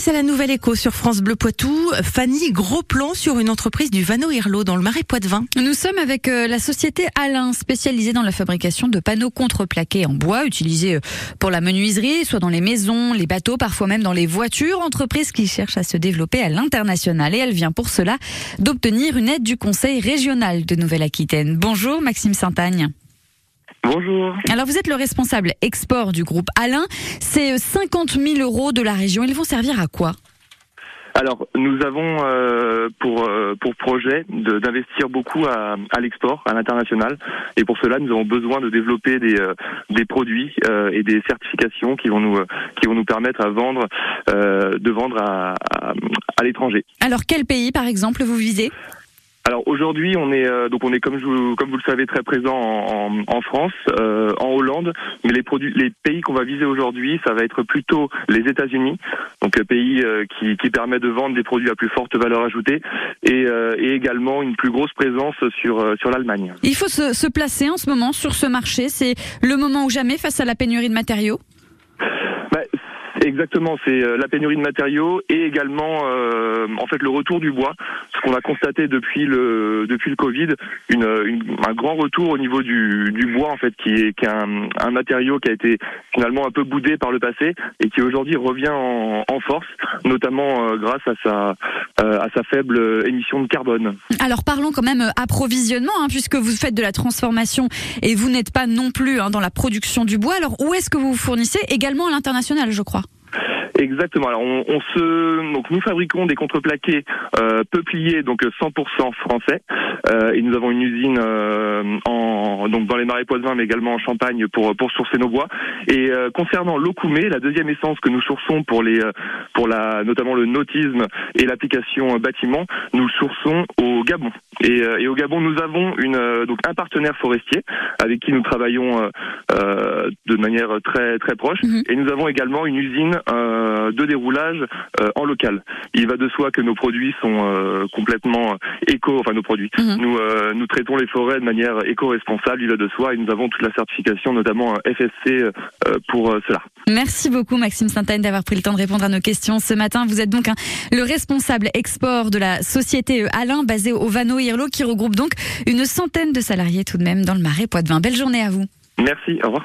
c'est la nouvelle écho sur France Bleu Poitou. Fanny, gros plan sur une entreprise du Vano Irlo dans le Marais Poitevin. Nous sommes avec euh, la société Alain, spécialisée dans la fabrication de panneaux contreplaqués en bois, utilisés euh, pour la menuiserie, soit dans les maisons, les bateaux, parfois même dans les voitures. Entreprise qui cherche à se développer à l'international. Et elle vient pour cela d'obtenir une aide du Conseil régional de Nouvelle-Aquitaine. Bonjour Maxime Saint-Agne. Bonjour. Alors vous êtes le responsable export du groupe Alain. C'est 50 000 euros de la région. Ils vont servir à quoi? Alors, nous avons euh, pour euh, pour projet d'investir beaucoup à, à l'export, à l'international, et pour cela, nous avons besoin de développer des euh, des produits et des certifications qui vont nous qui vont nous permettre à vendre de vendre à, à, à l'étranger. Alors, quel pays, par exemple, vous visez? Alors aujourd'hui, on est euh, donc on est comme je, comme vous le savez très présent en, en, France, euh, en Hollande, mais les produits, les pays qu'on va viser aujourd'hui, ça va être plutôt les États-Unis, donc pays euh, qui, qui permet de vendre des produits à plus forte valeur ajoutée et, et également une plus grosse présence sur sur l'Allemagne. Il faut se, se placer en ce moment sur ce marché, c'est le moment ou jamais face à la pénurie de matériaux. Exactement, c'est euh, la pénurie de matériaux et également euh, en fait le retour du bois. Ce qu'on a constaté depuis le depuis le Covid, une, un grand retour au niveau du, du bois en fait qui est, qui est un, un, matériau qui a été finalement un peu boudé par le passé et qui aujourd'hui revient en, en, force, notamment euh, grâce à sa à sa faible émission de carbone. Alors parlons quand même approvisionnement, hein, puisque vous faites de la transformation et vous n'êtes pas non plus hein, dans la production du bois. Alors où est-ce que vous vous fournissez? Également à l'international, je crois Exactement. Alors on, on, se donc nous fabriquons des contreplaqués euh, peupliers donc 100% français euh, et nous avons une usine euh, en donc dans les marais poitevins mais également en Champagne pour pour sourcer nos bois. Et euh, concernant l'okoumé, la deuxième essence que nous sourçons pour les euh, pour la notamment le nautisme et l'application bâtiment, nous sourçons au Gabon. Et, et au Gabon, nous avons une donc un partenaire forestier avec qui nous travaillons de manière très très proche mhm. et nous avons également une usine euh, de déroulage euh, en local. Il va de soi que nos produits sont euh, complètement éco, enfin nos produits. Mhm. Nous nous traitons les forêts de manière éco-responsable. Il va de soi et nous avons toute la certification, notamment FSC, pour cela. Merci beaucoup Maxime Sainte-Anne d'avoir pris le temps de répondre à nos questions ce matin. Vous êtes donc le responsable export de la société Alain basée au Vano Irlo qui regroupe donc une centaine de salariés tout de même dans le Marais Poitevin. Belle journée à vous. Merci, au revoir.